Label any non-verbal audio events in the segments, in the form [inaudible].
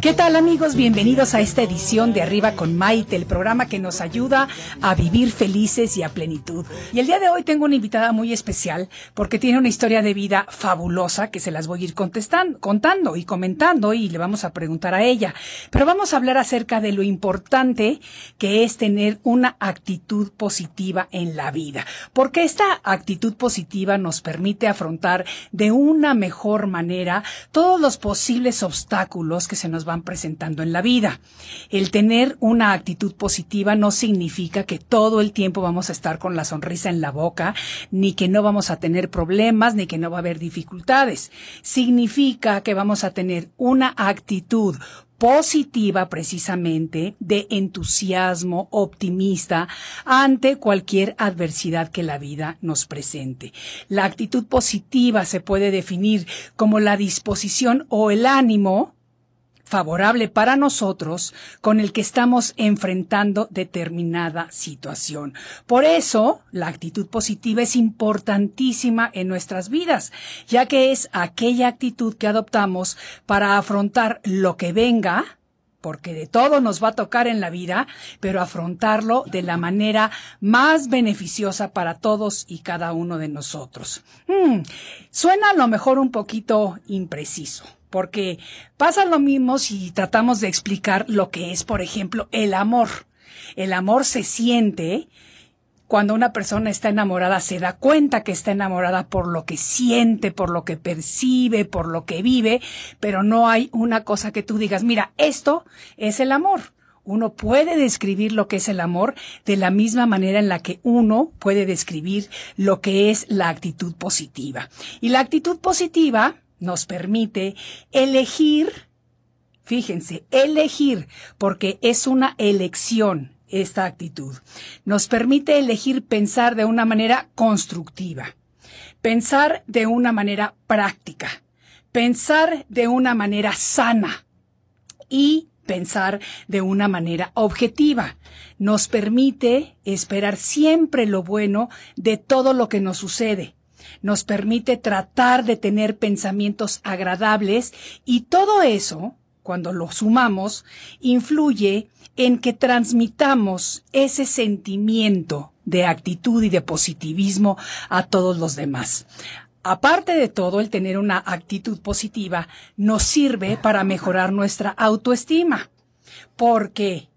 ¿Qué tal amigos? Bienvenidos a esta edición de Arriba con Maite, el programa que nos ayuda a vivir felices y a plenitud. Y el día de hoy tengo una invitada muy especial porque tiene una historia de vida fabulosa que se las voy a ir contestando, contando y comentando y le vamos a preguntar a ella. Pero vamos a hablar acerca de lo importante que es tener una actitud positiva en la vida. Porque esta actitud positiva nos permite afrontar de una mejor manera todos los posibles obstáculos que se nos van presentando en la vida. El tener una actitud positiva no significa que todo el tiempo vamos a estar con la sonrisa en la boca, ni que no vamos a tener problemas, ni que no va a haber dificultades. Significa que vamos a tener una actitud positiva precisamente de entusiasmo optimista ante cualquier adversidad que la vida nos presente. La actitud positiva se puede definir como la disposición o el ánimo favorable para nosotros con el que estamos enfrentando determinada situación. Por eso, la actitud positiva es importantísima en nuestras vidas, ya que es aquella actitud que adoptamos para afrontar lo que venga, porque de todo nos va a tocar en la vida, pero afrontarlo de la manera más beneficiosa para todos y cada uno de nosotros. Hmm, suena a lo mejor un poquito impreciso porque pasa lo mismo si tratamos de explicar lo que es, por ejemplo, el amor. El amor se siente cuando una persona está enamorada, se da cuenta que está enamorada por lo que siente, por lo que percibe, por lo que vive, pero no hay una cosa que tú digas, mira, esto es el amor. Uno puede describir lo que es el amor de la misma manera en la que uno puede describir lo que es la actitud positiva. Y la actitud positiva nos permite elegir, fíjense, elegir, porque es una elección esta actitud. Nos permite elegir pensar de una manera constructiva, pensar de una manera práctica, pensar de una manera sana y pensar de una manera objetiva. Nos permite esperar siempre lo bueno de todo lo que nos sucede nos permite tratar de tener pensamientos agradables y todo eso, cuando lo sumamos, influye en que transmitamos ese sentimiento de actitud y de positivismo a todos los demás. Aparte de todo, el tener una actitud positiva nos sirve para mejorar nuestra autoestima, porque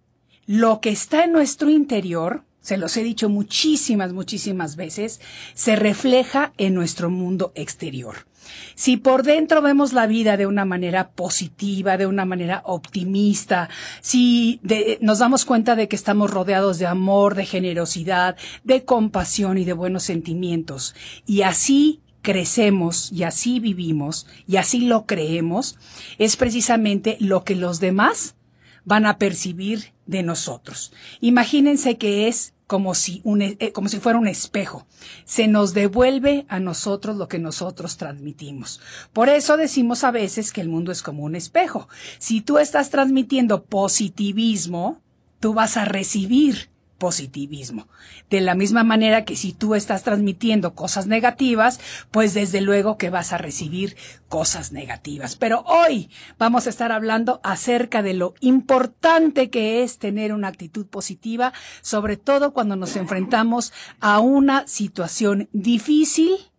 lo que está en nuestro interior se los he dicho muchísimas, muchísimas veces, se refleja en nuestro mundo exterior. Si por dentro vemos la vida de una manera positiva, de una manera optimista, si nos damos cuenta de que estamos rodeados de amor, de generosidad, de compasión y de buenos sentimientos, y así crecemos y así vivimos y así lo creemos, es precisamente lo que los demás van a percibir de nosotros. Imagínense que es como si, un, eh, como si fuera un espejo. Se nos devuelve a nosotros lo que nosotros transmitimos. Por eso decimos a veces que el mundo es como un espejo. Si tú estás transmitiendo positivismo, tú vas a recibir positivismo. De la misma manera que si tú estás transmitiendo cosas negativas, pues desde luego que vas a recibir cosas negativas. Pero hoy vamos a estar hablando acerca de lo importante que es tener una actitud positiva, sobre todo cuando nos enfrentamos a una situación difícil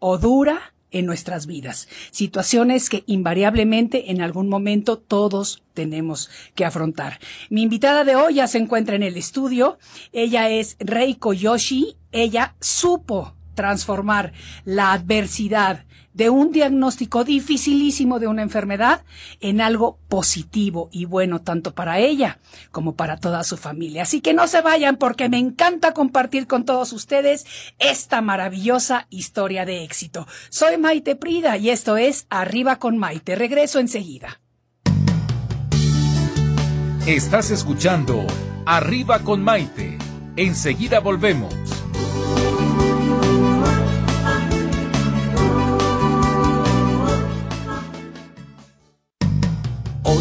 o dura en nuestras vidas. Situaciones que invariablemente en algún momento todos tenemos que afrontar. Mi invitada de hoy ya se encuentra en el estudio. Ella es Reiko Yoshi. Ella supo transformar la adversidad de un diagnóstico dificilísimo de una enfermedad en algo positivo y bueno tanto para ella como para toda su familia. Así que no se vayan porque me encanta compartir con todos ustedes esta maravillosa historia de éxito. Soy Maite Prida y esto es Arriba con Maite. Regreso enseguida. Estás escuchando Arriba con Maite. Enseguida volvemos.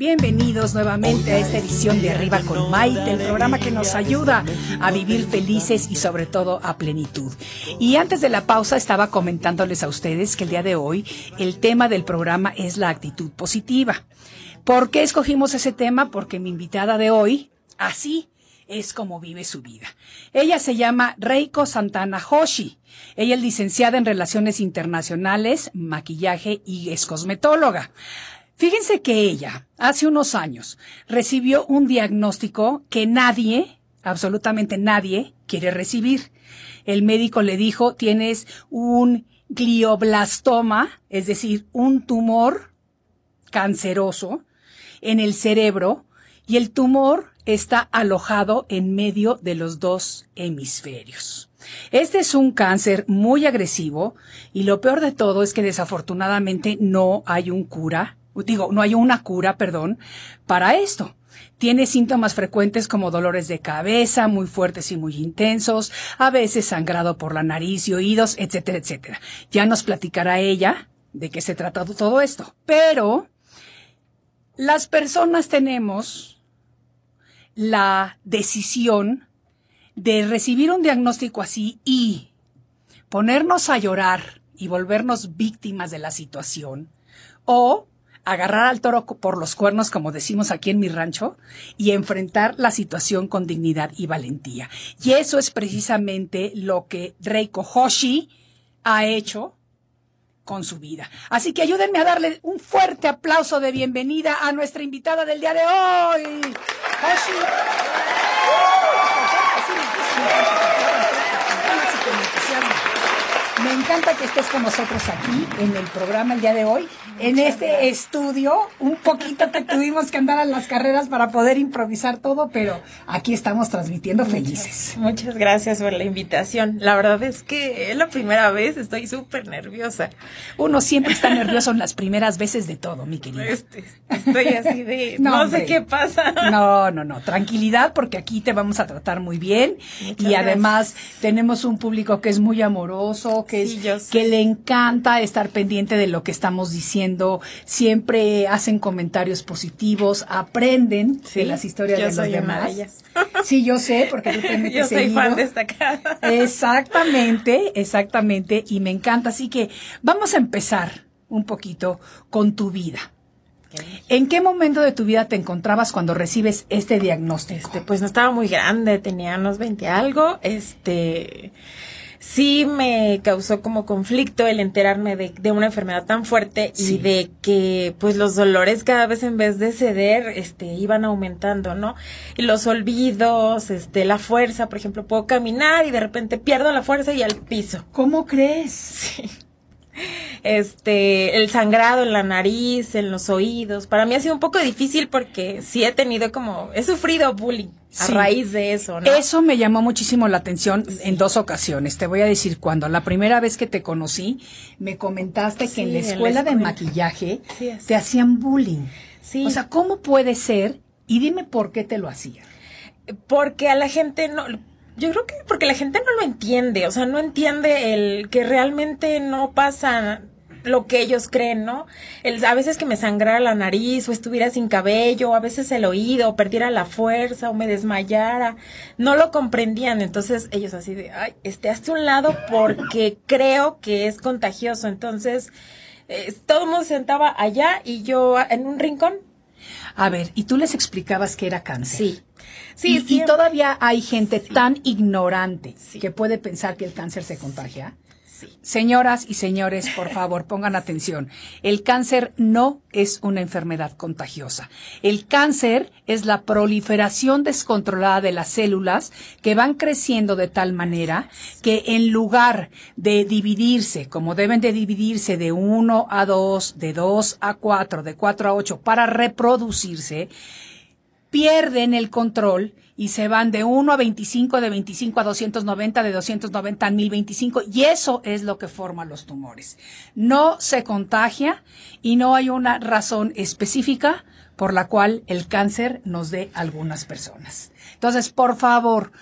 Bienvenidos nuevamente a esta edición de Arriba con Maite, el programa que nos ayuda a vivir felices y sobre todo a plenitud. Y antes de la pausa estaba comentándoles a ustedes que el día de hoy el tema del programa es la actitud positiva. ¿Por qué escogimos ese tema? Porque mi invitada de hoy, así es como vive su vida. Ella se llama Reiko Santana Hoshi. Ella es licenciada en Relaciones Internacionales, maquillaje y es cosmetóloga. Fíjense que ella, hace unos años, recibió un diagnóstico que nadie, absolutamente nadie, quiere recibir. El médico le dijo, tienes un glioblastoma, es decir, un tumor canceroso en el cerebro y el tumor está alojado en medio de los dos hemisferios. Este es un cáncer muy agresivo y lo peor de todo es que desafortunadamente no hay un cura, digo, no hay una cura, perdón, para esto. Tiene síntomas frecuentes como dolores de cabeza muy fuertes y muy intensos, a veces sangrado por la nariz y oídos, etcétera, etcétera. Ya nos platicará ella de qué se trata todo esto. Pero las personas tenemos la decisión de recibir un diagnóstico así y ponernos a llorar y volvernos víctimas de la situación o agarrar al toro por los cuernos, como decimos aquí en mi rancho, y enfrentar la situación con dignidad y valentía. Y eso es precisamente lo que Reiko Hoshi ha hecho con su vida. Así que ayúdenme a darle un fuerte aplauso de bienvenida a nuestra invitada del día de hoy. Hoshi. Me encanta que estés con nosotros aquí en el programa el día de hoy, en este estudio. Un poquito que tuvimos que andar a las carreras para poder improvisar todo, pero aquí estamos transmitiendo felices. Muchas gracias por la invitación. La verdad es que es la primera vez, estoy súper nerviosa. Uno siempre está nervioso en las primeras veces de todo, mi querida. Este, estoy así de, [laughs] no, sé qué pasa. No, no, no, tranquilidad porque aquí te vamos a tratar muy bien Muchas y además tenemos un público que es muy amoroso, que, Sí, es- yo sé. que le encanta estar pendiente de lo que estamos diciendo, siempre hacen comentarios positivos, aprenden Sí, de las historias de los demás. de. Sí, yo sé, porque [laughs] tú te metes Yo soy seguido. fan destacada. Exactamente, exactamente, y me encanta. Así que vamos a empezar un poquito con tu vida. ¿En qué momento de tu vida te encontrabas cuando recibes este diagnóstico? Este, pues no estaba muy grande, tenía unos 20 algo, este, sí me causó como conflicto el enterarme de, de una enfermedad tan fuerte Sí. y de que pues los dolores cada vez en vez de ceder, este, iban aumentando, ¿no? Y los olvidos, este, la fuerza, por ejemplo, puedo caminar y de repente pierdo la fuerza y al piso. ¿Cómo crees? Sí. Este, el sangrado en la nariz, en los oídos. Para mí ha sido un poco difícil porque sí he tenido como, he sufrido bullying a Sí. raíz de eso, ¿no? Eso me llamó muchísimo la atención en dos ocasiones. Te voy a decir cuando. La primera vez que te conocí, me comentaste que en la en la escuela de escuela. maquillaje te hacían bullying. Sí. O sea, ¿cómo puede ser? Y dime por qué te lo hacían. porque a la gente no Yo creo que porque la gente no lo entiende, o sea, no entiende el que realmente no pasa lo que ellos creen, ¿no? El, a veces que me sangrara la nariz o estuviera sin cabello, a veces el oído, o perdiera la fuerza o me desmayara, no lo comprendían, entonces ellos así de, ay, este, hazte un lado porque creo que es contagioso, entonces eh, todo el mundo se sentaba allá y yo en un rincón. A ver, ¿y tú les explicabas que era cáncer? Sí. Sí, y, todavía hay gente tan ignorante que puede pensar que el cáncer se contagia. Señoras y señores, por [laughs] favor, pongan atención. El cáncer no es una enfermedad contagiosa. El cáncer es la proliferación descontrolada de las células que van creciendo de tal manera que en lugar de dividirse, como deben de dividirse de 1 a 2, de 2 a 4, de 4 a 8 para reproducirse, pierden el control y se van de 1 a 25, de 25 a 290, de 290 a 1025 y eso es lo que forma los tumores. No se contagia y no hay una razón específica por la cual el cáncer nos dé algunas personas. Entonces, por favor,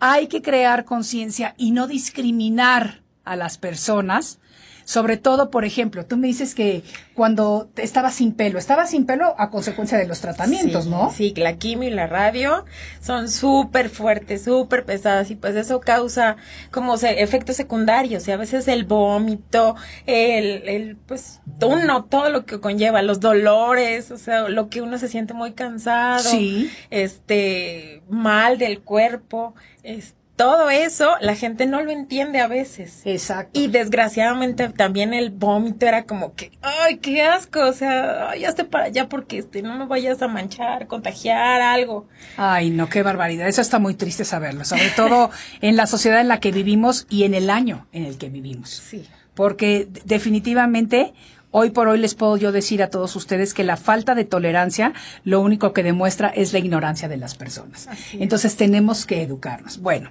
hay que crear conciencia y no discriminar a las personas sobre todo, por ejemplo, tú me dices que cuando estaba sin pelo, estaba sin pelo a consecuencia de los tratamientos, ¿no? Sí, la quimio y la radio son súper fuertes, súper pesadas y pues eso causa como efectos secundarios y a veces el vómito, el, el, pues uno, todo lo que conlleva, los dolores, o sea, lo que uno se siente muy cansado, sí. este, mal del cuerpo, este todo eso la gente no lo entiende a veces. Exacto. Y desgraciadamente también el vómito era como que, ay, qué asco, o sea, ay, hazte para allá porque este, no me vayas a manchar, contagiar algo. Ay, no, qué barbaridad. Eso está muy triste saberlo, sobre todo [laughs] en la sociedad en la que vivimos y en el año en el que vivimos. Sí. Porque definitivamente Hoy por hoy les puedo yo decir a todos ustedes que la falta de tolerancia lo único que demuestra es la ignorancia de las personas. Entonces tenemos que educarnos. Bueno,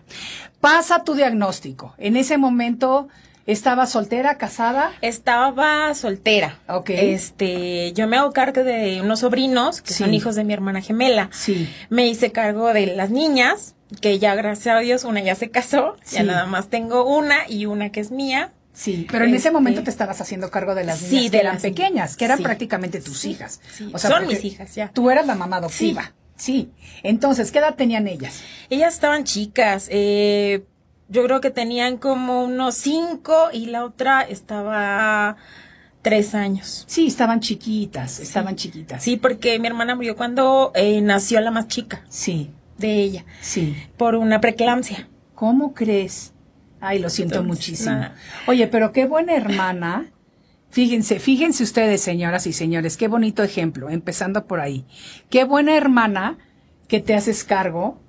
pasa tu diagnóstico. En ese momento ¿Estaba soltera, casada? Estaba soltera. Ok. Este, yo me hago cargo de unos sobrinos que son hijos de mi hermana gemela. Sí. Me hice cargo de las niñas, que ya gracias a Dios una ya se casó, ya nada más tengo una y una que es mía, Sí, pero en ese momento este, te estabas haciendo cargo de las niñas que eran pequeñas, que eran prácticamente tus hijas. O sea, son mis hijas ya. Tú eras la mamá adoptiva. Sí. Entonces, ¿qué edad tenían ellas? Ellas estaban chicas. Eh, yo creo que tenían como unos cinco y la otra estaba tres años. Sí, estaban chiquitas, estaban chiquitas. Sí, porque mi hermana murió cuando eh, nació la más chica. Sí. De ella. Sí. Por una preeclampsia. ¿Cómo crees? Ay, lo siento muchísimo. Oye, pero qué buena hermana. Fíjense, fíjense ustedes, señoras y señores, qué bonito ejemplo, empezando por ahí. Qué buena hermana que te haces cargo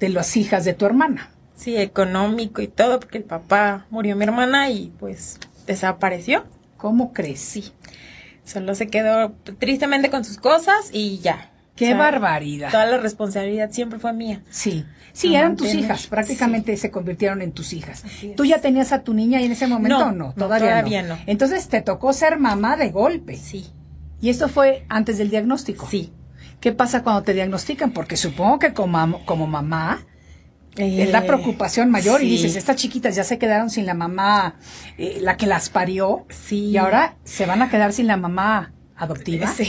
de las hijas de tu hermana. Sí, económico y todo, porque el papá murió mi hermana y pues desapareció. ¿Cómo crees? Sí. Solo se quedó tristemente con sus cosas y ya. Qué barbaridad. Toda la responsabilidad siempre fue mía. Sí. Sí, eran tus hijas, prácticamente se convirtieron en tus hijas. ¿Tú ya tenías a tu niña y en ese momento no? no todavía, no. Entonces te tocó ser mamá de golpe. Sí. ¿Y esto fue antes del diagnóstico? Sí. ¿Qué pasa cuando te diagnostican? Porque supongo que como, como mamá es la eh, preocupación mayor y dices, estas chiquitas ya se quedaron sin la mamá, eh, la que las parió, sí. y ahora se van a quedar sin la mamá adoptiva. Sí.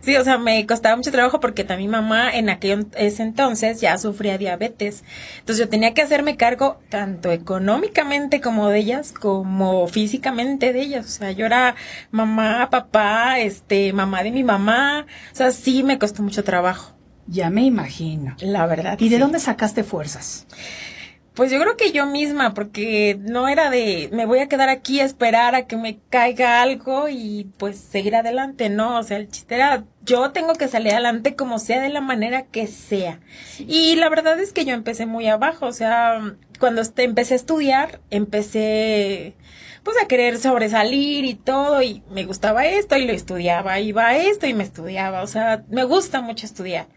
Sí, o sea, me costaba mucho trabajo porque también mi mamá en aquel ese entonces ya sufría diabetes. Entonces yo tenía que hacerme cargo tanto económicamente como de ellas, como físicamente de ellas. O sea, yo era mamá, papá, este, mamá de mi mamá. O sea, sí me costó mucho trabajo. Ya me imagino. La verdad. ¿Y de dónde sacaste fuerzas? Pues yo creo que yo misma, porque no era de me voy a quedar aquí a esperar a que me caiga algo y pues seguir adelante, no, o sea, el chiste era yo tengo que salir adelante como sea de la manera que sea. Y la verdad es que yo empecé muy abajo, o sea, cuando empecé a estudiar, empecé pues a querer sobresalir y todo y me gustaba esto y lo estudiaba, iba a esto y me estudiaba, o sea, me gusta mucho estudiar.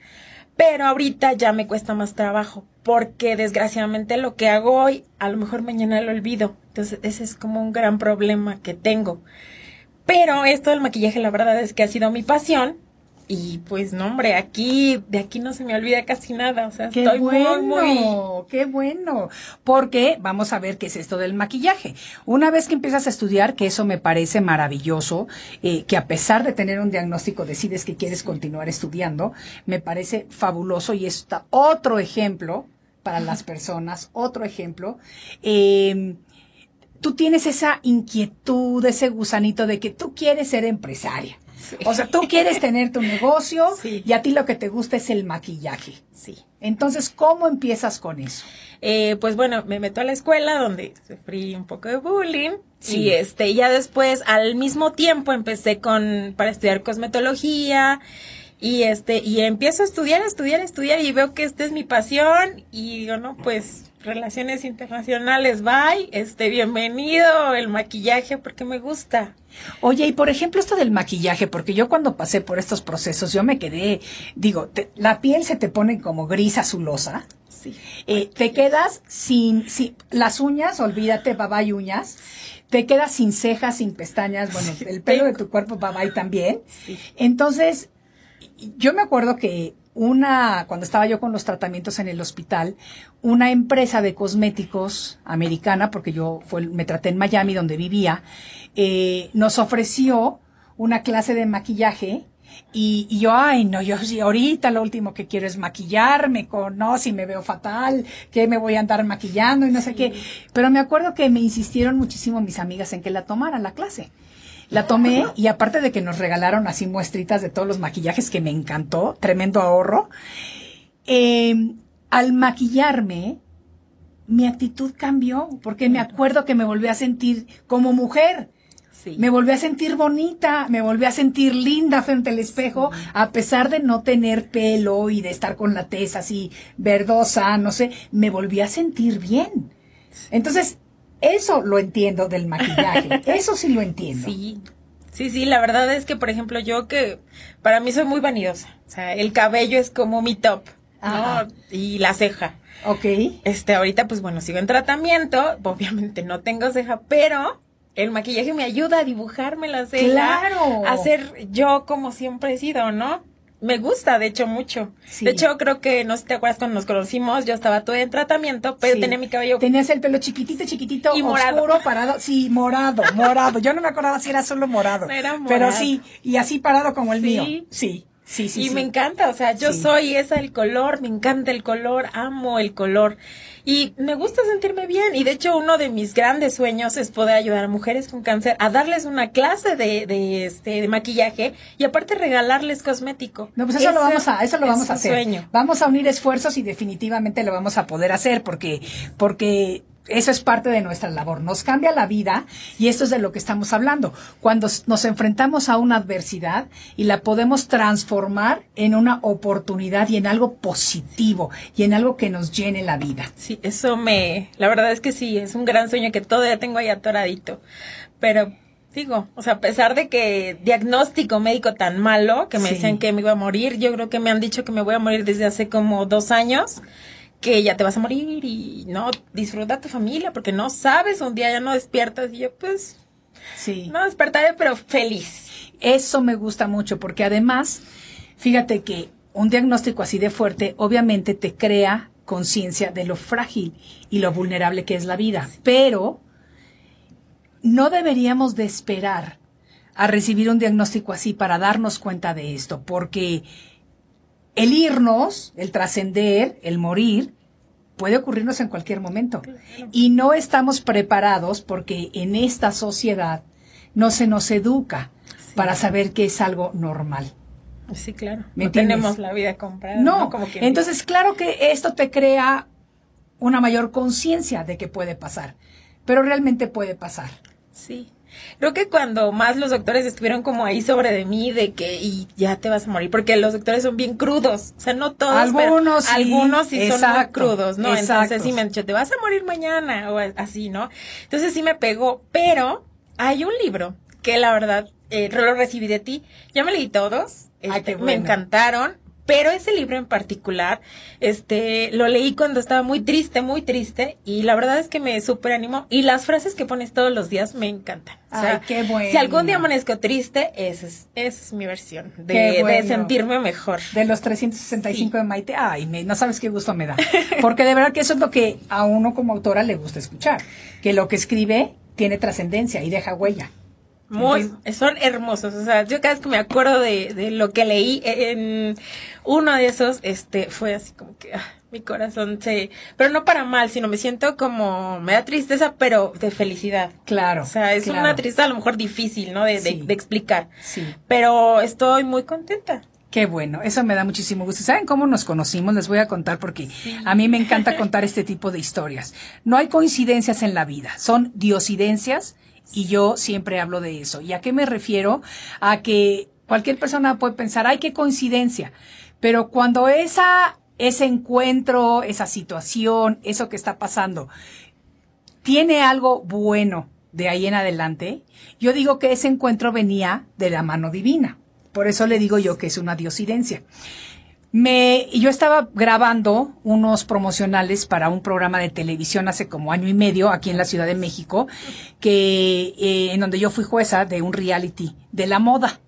Pero ahorita ya me cuesta más trabajo porque desgraciadamente lo que hago hoy a lo mejor mañana lo olvido. Entonces ese es como un gran problema que tengo. Pero esto del maquillaje la verdad es que ha sido mi pasión y pues no, hombre, aquí, de aquí no se me olvida casi nada, o sea, Qué estoy bueno, muy, muy... qué bueno. Porque vamos a ver qué es esto del maquillaje. Una vez que empiezas a estudiar, que eso me parece maravilloso, eh, que a pesar de tener un diagnóstico decides que quieres continuar estudiando, me parece fabuloso y está otro ejemplo para las personas, otro ejemplo. Eh, tú tienes esa inquietud, ese gusanito de que tú quieres ser empresaria. O sea, tú quieres tener tu negocio [laughs] Sí. y a ti lo que te gusta es el maquillaje. Sí. Entonces, ¿cómo empiezas con eso? Eh, pues bueno, me meto a la escuela donde sufrí un poco de bullying Sí. y este ya después al mismo tiempo empecé con para estudiar cosmetología y este y empiezo a estudiar, a estudiar, a estudiar y veo que esta es mi pasión y digo, no, pues relaciones internacionales, bye, este bienvenido el maquillaje porque me gusta. Oye, y por ejemplo esto del maquillaje, porque yo cuando pasé por estos procesos, yo me quedé, digo, te- la piel se te pone como gris azulosa, Sí. eh, te quedas sin, sin, las uñas, olvídate, baba y uñas, te quedas sin cejas, sin pestañas, bueno, el pelo de tu cuerpo baba y también. Entonces, yo me acuerdo que una, cuando estaba yo con los tratamientos en el hospital, una empresa de cosméticos americana, porque yo fue, me traté en Miami donde vivía, eh, nos ofreció una clase de maquillaje y, y yo, ay, no, yo sí, ahorita lo último que quiero es maquillarme con, no, si me veo fatal, que me voy a andar maquillando y no sé qué. Pero me acuerdo que me insistieron muchísimo mis amigas en que la tomara la clase. La tomé y aparte de que nos regalaron así muestritas de todos los maquillajes que me encantó, tremendo ahorro, eh, al maquillarme, mi actitud cambió porque me acuerdo que me volví a sentir como mujer. Sí. Me volví a sentir bonita, me volví a sentir linda frente al espejo, a pesar de no tener pelo y de estar con la tez así verdosa, no sé, me volví a sentir bien. Entonces, eso lo entiendo del maquillaje, [laughs] eso sí lo entiendo. Sí, sí, sí, la verdad es que, por ejemplo, yo que para mí soy muy vanidosa, o sea, el cabello es como mi top, Ajá. ¿no? Y la ceja. Ok. Este, ahorita, pues bueno, sigo en tratamiento, [laughs] obviamente no tengo ceja, pero el maquillaje me ayuda a dibujarme la ceja. Claro. A ser yo como siempre he sido, ¿no? Me gusta, de hecho, mucho. Sí. De hecho, creo que, no sé si te acuerdas, cuando nos conocimos, yo estaba todavía en tratamiento, pero Sí. tenía mi cabello Tenías el pelo chiquitito, chiquitito, Y morado. oscuro, parado. Sí, morado, morado. Yo no me acordaba si era solo morado. Era Pero morado. sí, y así parado como el Sí. mío. Sí, sí, sí. y sí. me encanta, o sea, yo soy esa el color, me encanta el color, amo el color y me gusta sentirme bien y de hecho uno de mis grandes sueños es poder ayudar a mujeres con cáncer a darles una clase de, de este de maquillaje y aparte regalarles cosmético. No, pues eso lo vamos a, eso lo vamos a hacer. Sueño. Vamos a unir esfuerzos y definitivamente lo vamos a poder hacer porque, porque eso es parte de nuestra labor. Nos cambia la vida y esto es de lo que estamos hablando. Cuando nos enfrentamos a una adversidad y la podemos transformar en una oportunidad y en algo positivo y en algo que nos llene la vida. Sí, eso me, la verdad es que sí, es un gran sueño que todavía tengo ahí atoradito. Pero digo, o sea, a pesar de que diagnóstico médico tan malo, que me Sí. decían que me iba a morir, yo creo que me han dicho que me voy a morir desde hace como dos años, que ya te vas a morir y no, disfruta tu familia, porque no sabes, un día ya no despiertas y yo pues, Sí. no despertaré, pero feliz. Eso me gusta mucho porque además, fíjate que un diagnóstico así de fuerte obviamente te crea conciencia de lo frágil y lo vulnerable que es la vida, pero no deberíamos de esperar a recibir un diagnóstico así para darnos cuenta de esto, porque el irnos, el trascender, el morir, puede ocurrirnos en cualquier momento. Y no estamos preparados porque en esta sociedad no se nos educa para saber que es algo normal. Sí, claro. ¿Me no entiendes? tenemos la vida comprada. No, Como entonces claro que esto te crea una mayor conciencia de que puede pasar, pero realmente puede pasar. Sí. Creo que cuando más los doctores estuvieron como ahí sobre de mí, de que y ya te vas a morir, porque los doctores son bien crudos, o sea, no todos, Algunos pero sí, algunos sí son muy crudos, ¿no? exacto. Entonces sí me han dicho, te vas a morir mañana, o así, ¿no? Entonces sí me pegó, pero hay un libro que la verdad, eh, lo recibí de ti, ya me leí todos, Ay, este, me encantaron, Pero ese libro en particular, este, lo leí cuando estaba muy triste, muy triste, y la verdad es que me súper animó. Y las frases que pones todos los días me encantan. O sea, Ay, qué bueno. Si algún día amanezco triste, esa es, esa es mi versión de, Qué bueno. de sentirme mejor. De los 365 de Maite, ay, me- no sabes qué gusto me da. [laughs] Porque de verdad que eso es lo que a uno como autora le gusta escuchar. Que lo que escribe tiene trascendencia y deja huella. Muy, son hermosos. O sea, yo cada vez que me acuerdo de, de lo que leí en uno de esos, este, fue así como que ah, mi corazón se, pero no para mal, sino me siento como, me da tristeza, pero de felicidad. Claro. O sea, es claro. una tristeza a lo mejor difícil, ¿no? De, de- Sí. de explicar. Sí. Pero estoy muy contenta. Qué bueno, eso me da muchísimo gusto. ¿Saben cómo nos conocimos? Les voy a contar porque a mí me encanta [laughs] contar este tipo de historias. No hay coincidencias en la vida, son diosidencias y yo siempre hablo de eso. ¿Y a qué me refiero? A que cualquier persona puede pensar, ay, qué coincidencia. Pero cuando esa, ese encuentro, esa situación, eso que está pasando, tiene algo bueno de ahí en adelante, yo digo que ese encuentro venía de la mano divina. Por eso le digo yo que es una diosidencia. Me, yo estaba grabando unos promocionales para un programa de televisión hace como año y medio aquí en la Ciudad de México, que eh, en donde yo fui jueza de un reality de la moda.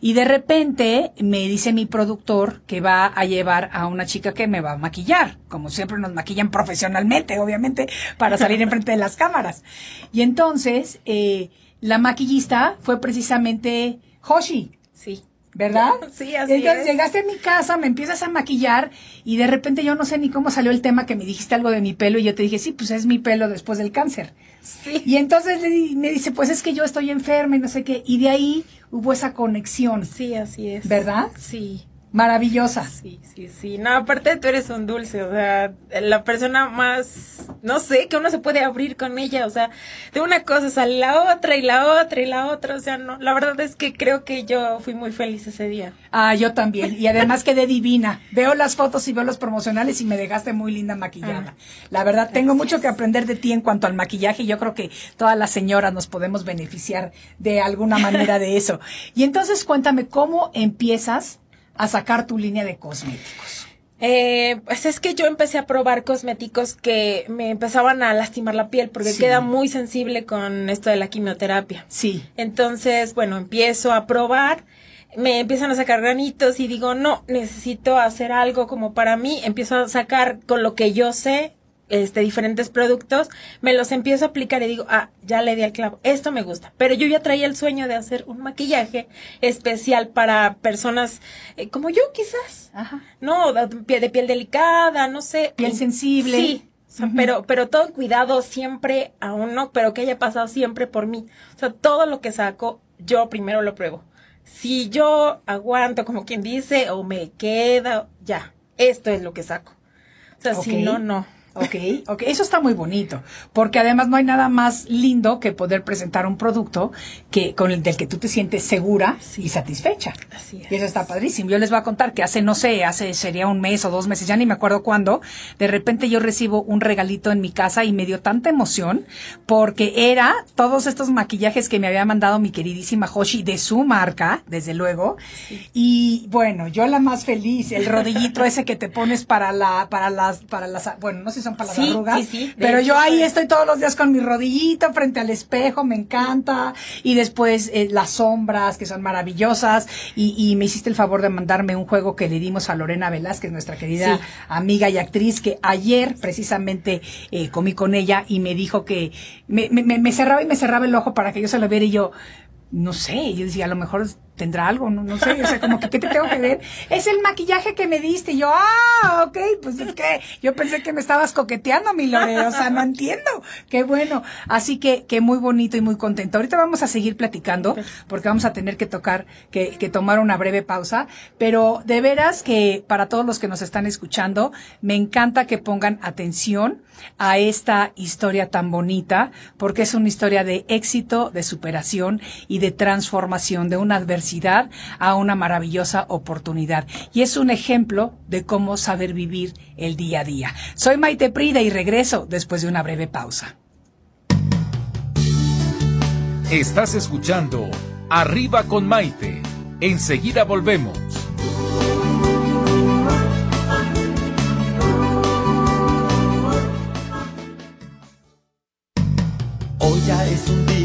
Y de repente me dice mi productor que va a llevar a una chica que me va a maquillar, como siempre nos maquillan profesionalmente, obviamente, para salir enfrente de las cámaras. Y entonces, eh, la maquillista fue precisamente Hoshi, Sí. ¿Verdad? [laughs] Sí, así Entonces es. llegaste a mi casa, me empiezas a maquillar y de repente yo no sé ni cómo salió el tema que me dijiste algo de mi pelo y yo te dije, sí, pues es mi pelo después del cáncer. Sí. Y entonces le di- me dice, pues es que yo estoy enferma y no sé qué. Y de ahí hubo esa conexión Sí, así es. ¿Verdad? Sí. Maravillosa. Sí, sí, sí. No, aparte tú eres un dulce, o sea, la persona más, no sé, que uno se puede abrir con ella, o sea, de una cosa sale la otra y la otra y la otra, o sea, no, la verdad es que creo que yo fui muy feliz ese día. Ah, yo también. Y además quedé divina. Veo las fotos y veo los promocionales y me dejaste muy linda maquillada. La verdad, tengo mucho que aprender de ti en cuanto al maquillaje y yo creo que todas las señoras nos podemos beneficiar de alguna manera de eso. Y entonces cuéntame cómo empiezas a sacar tu línea de cosméticos. Eh, pues es que yo empecé a probar cosméticos que me empezaban a lastimar la piel porque Sí. queda muy sensible con esto de la quimioterapia. Sí. Entonces, bueno, empiezo a probar, me empiezan a sacar granitos y digo, no, necesito hacer algo como para mí. Empiezo a sacar con lo que yo sé, este, diferentes productos, me los empiezo a aplicar y digo, ah, ya le di al clavo, esto me gusta. Pero yo ya traía el sueño de hacer un maquillaje especial para personas eh, como yo, quizás. Ajá. No, de, pie- de piel delicada, no sé. Piel sensible. Sí. o sea, pero, pero todo cuidado siempre a uno, pero que haya pasado siempre por mí. O sea, todo lo que saco, yo primero lo pruebo. Si yo aguanto, como quien dice, o me queda, ya, esto es lo que saco. O sea, si no, no. Ok, ok, eso está muy bonito, porque además no hay nada más lindo que poder presentar un producto que con el del que tú te sientes segura y satisfecha. Así es. Y eso está padrísimo. Yo les voy a contar que hace, no sé, hace sería un mes o dos meses, ya ni me acuerdo cuándo, de repente yo recibo un regalito en mi casa y me dio tanta emoción porque era todos estos maquillajes que me había mandado mi queridísima Hoshi de su marca, desde luego. Y bueno, yo la más feliz, el rodillito ese que te pones para la, para las, para las, bueno, no sé son para las Sí, arrugas, sí, sí. Pero hecho, yo ahí pues. estoy todos los días con mi rodillito frente al espejo, me encanta. Y después eh, las sombras, que son maravillosas. Y, y me hiciste el favor de mandarme un juego que le dimos a Lorena Velázquez, nuestra querida amiga y actriz, que ayer precisamente eh, comí con ella y me dijo que me, me, me- me cerraba y me cerraba el ojo para que yo se lo viera y yo, no sé, yo decía, a lo mejor tendrá algo, no, no sé, o sea, como que, ¿qué te tengo que ver? Es el maquillaje que me diste, y yo, ah, ok, pues es que yo pensé que me estabas coqueteando, mi Lore, o sea, no entiendo, qué bueno, así que, que muy bonito y muy contento. Ahorita vamos a seguir platicando, porque vamos a tener que tocar, que, que tomar una breve pausa, pero de veras que para todos los que nos están escuchando, me encanta que pongan atención a esta historia tan bonita, porque es una historia de éxito, de superación y de transformación de una adversidad a una maravillosa oportunidad. Y es un ejemplo de cómo saber vivir el día a día. Soy Maite Prida y regreso después de una breve pausa. Estás escuchando Arriba con Maite. Enseguida volvemos. Hoy ya es un día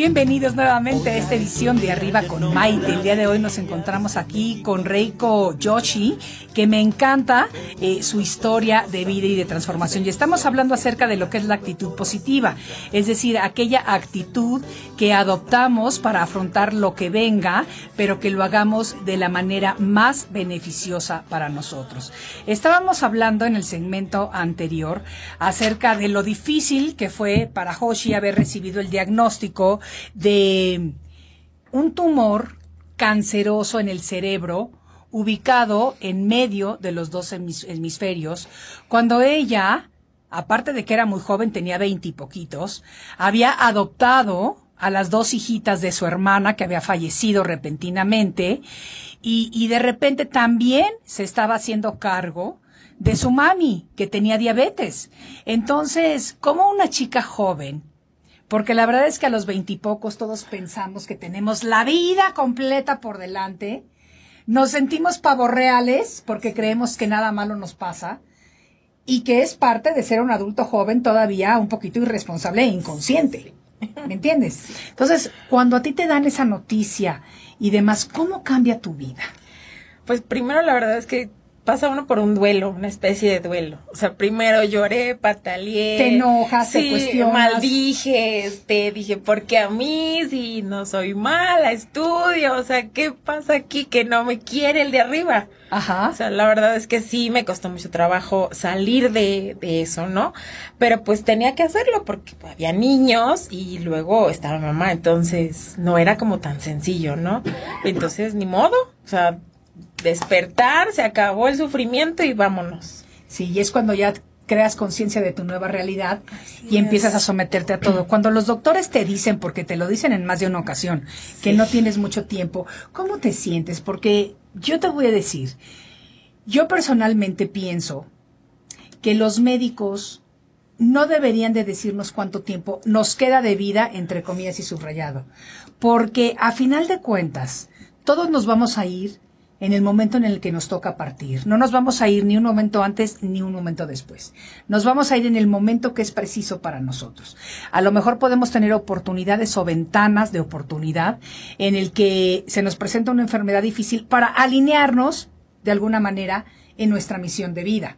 Bienvenidos nuevamente a esta edición de Arriba con Maite. El día de hoy nos encontramos aquí con Reiko Yoshi, que me encanta eh, su historia de vida y de transformación. Y estamos hablando acerca de lo que es la actitud positiva, es decir, aquella actitud que adoptamos para afrontar lo que venga, pero que lo hagamos de la manera más beneficiosa para nosotros. Estábamos hablando en el segmento anterior acerca de lo difícil que fue para Hoshi haber recibido el diagnóstico de un tumor canceroso en el cerebro ubicado en medio de los dos hemis- hemisferios, cuando ella, aparte de que era muy joven, tenía veinte y poquitos, había adoptado a las dos hijitas de su hermana que había fallecido repentinamente y, y de repente también se estaba haciendo cargo de su mami que tenía diabetes. Entonces, como una chica joven porque la verdad es que a los veintipocos todos pensamos que tenemos la vida completa por delante. Nos sentimos pavos reales porque creemos que nada malo nos pasa y que es parte de ser un adulto joven todavía un poquito irresponsable e inconsciente. ¿Me entiendes? Entonces, cuando a ti te dan esa noticia y demás, ¿cómo cambia tu vida? Pues primero la verdad es que pasa uno por un duelo, una especie de duelo. O sea, primero lloré, pataleé. Te enojas, te sí, cuestionas. maldije, este, dije, ¿por qué a mí si no soy mala, estudio? O sea, ¿qué pasa aquí que no me quiere el de arriba? Ajá. O sea, la verdad es que sí me costó mucho trabajo salir de, de eso, ¿no? Pero pues tenía que hacerlo porque había niños y luego estaba mamá, entonces no era como tan sencillo, ¿no? Entonces, ni modo, o sea, despertar, se acabó el sufrimiento y vámonos. Sí, y es cuando ya creas conciencia de tu nueva realidad y es. empiezas a someterte a todo. Cuando los doctores te dicen, porque te lo dicen en más de una ocasión, que no tienes mucho tiempo, ¿cómo te sientes? Porque yo te voy a decir, yo personalmente pienso que los médicos no deberían de decirnos cuánto tiempo nos queda de vida, entre comillas y subrayado, porque a final de cuentas, todos nos vamos a ir en el momento en el que nos toca partir. No nos vamos a ir ni un momento antes ni un momento después. Nos vamos a ir en el momento que es preciso para nosotros. A lo mejor podemos tener oportunidades o ventanas de oportunidad en el que se nos presenta una enfermedad difícil para alinearnos de alguna manera en nuestra misión de vida.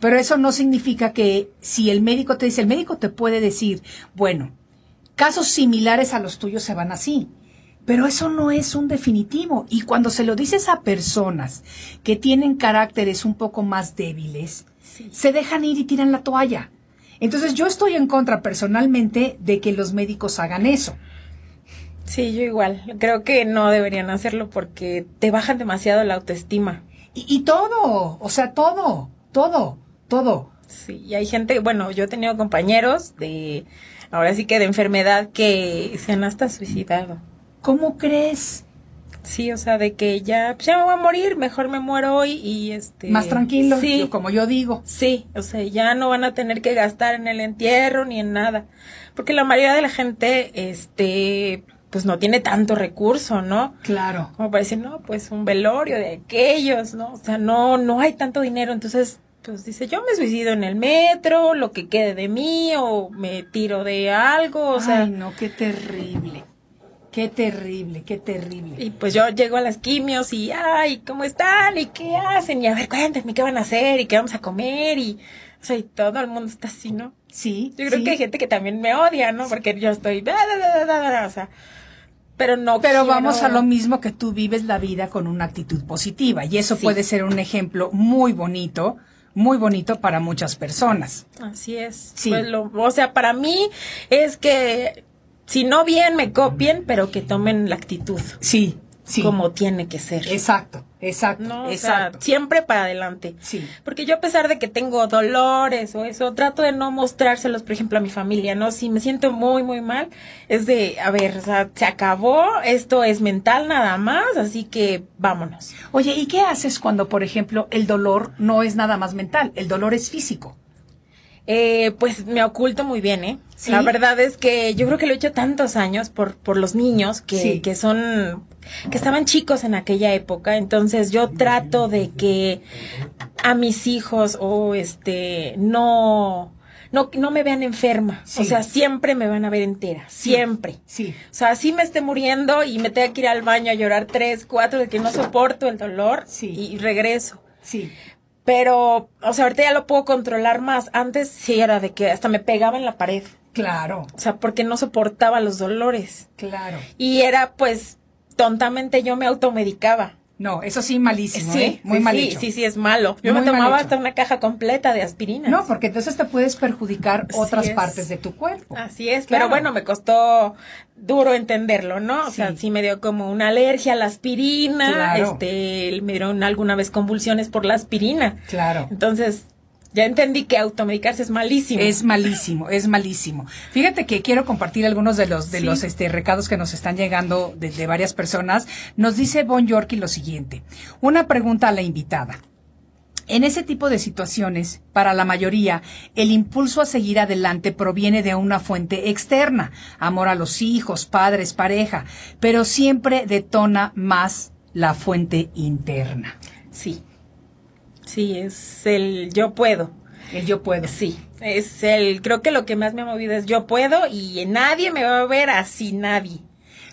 Pero eso no significa que si el médico te dice, el médico te puede decir, bueno, casos similares a los tuyos se van así. Pero eso no es un definitivo. Y cuando se lo dices a personas que tienen caracteres un poco más débiles, se dejan ir y tiran la toalla. Entonces yo estoy en contra personalmente de que los médicos hagan eso. Sí, yo igual. Creo que no deberían hacerlo porque te bajan demasiado la autoestima. Y, y todo, o sea, todo, todo, todo. Sí, y hay gente, bueno, yo he tenido compañeros de, ahora sí que de enfermedad que se han hasta suicidado. ¿Cómo crees? Sí, o sea, de que ya, pues ya me voy a morir, mejor me muero hoy y este... Más tranquilo, Sí, yo- como yo digo. sí, o sea, ya no van a tener que gastar en el entierro ni en nada. Porque la mayoría de la gente, este, pues no tiene tanto recurso, ¿no? Claro. Como para decir, no, pues un velorio de aquellos, ¿no? O sea, no, no hay tanto dinero, entonces, pues dice, yo me suicido en el metro, lo que quede de mí, o me tiro de algo, o sea, Ay, no, qué terrible. Qué terrible, qué terrible. y pues yo llego a las quimios y, ay, ¿cómo están? ¿Y qué hacen? Y a ver, cuéntenme qué van a hacer y qué vamos a comer y, o sea, y todo el mundo está así, ¿no? Sí. Yo creo sí. que hay gente que también me odia, ¿no? Porque yo estoy, da, da, da, da, da, da, o sea, pero no Pero quiero- vamos a lo mismo que tú vives la vida con una actitud positiva. Y eso Sí. puede ser un ejemplo muy bonito, muy bonito para muchas personas. Así es. Sí. Pues lo- o sea, para mí es que si no bien me copien, pero que tomen la actitud Sí, sí. como tiene que ser. Exacto, exacto, ¿no? O exacto. sea, siempre para adelante. Sí. Porque yo a pesar de que tengo dolores o eso, trato de no mostrárselos, por ejemplo, a mi familia, ¿no? Si me siento muy, muy mal, es de, a ver, o sea, se acabó, esto es mental nada más, así que vámonos. Oye, ¿y qué haces cuando, por ejemplo, el dolor no es nada más mental, el dolor es físico? Eh, pues me oculto muy bien, ¿eh? ¿Sí? La verdad es que yo creo que lo he hecho tantos años por, por los niños que, Sí. que son, que estaban chicos en aquella época, entonces yo trato de que a mis hijos o este, no, no, no me vean enferma, Sí. o sea, siempre me van a ver entera, siempre. Sí. O sea, así me esté muriendo y me tenga que ir al baño a llorar tres, cuatro, de que no soporto el dolor Sí. y regreso. Sí. Pero, o sea, ahorita ya lo puedo controlar más. Antes sí era de que hasta me pegaba en la pared. Claro, O sea, porque no soportaba los dolores. claro. Y era, pues, tontamente yo me automedicaba. No, eso sí malísimo, sí, ¿eh? Muy sí, mal sí, hecho. sí, sí, es malo. Yo Muy me tomaba hasta una caja completa de aspirinas. No, porque entonces te puedes perjudicar otras es. partes de tu cuerpo. Así es, Claro. pero bueno, me costó duro entenderlo, ¿no? O sea, Sí. sí me dio como una alergia a la aspirina, Claro. este, me dieron alguna vez convulsiones por la aspirina. Claro. Entonces, ya entendí que automedicarse es malísimo. Es malísimo, es malísimo. Fíjate que quiero compartir algunos de los de Sí. los este recados que nos están llegando de, de varias personas. Nos dice Bon Yorkie lo siguiente: una pregunta a la invitada. En ese tipo de situaciones, para la mayoría, el impulso a seguir adelante proviene de una fuente externa, amor a los hijos, padres, pareja, pero siempre detona más la fuente interna. Sí. Sí, es el yo puedo. El yo puedo. Sí, es el, creo que lo que más me ha movido es yo puedo y nadie me va a ver así, nadie.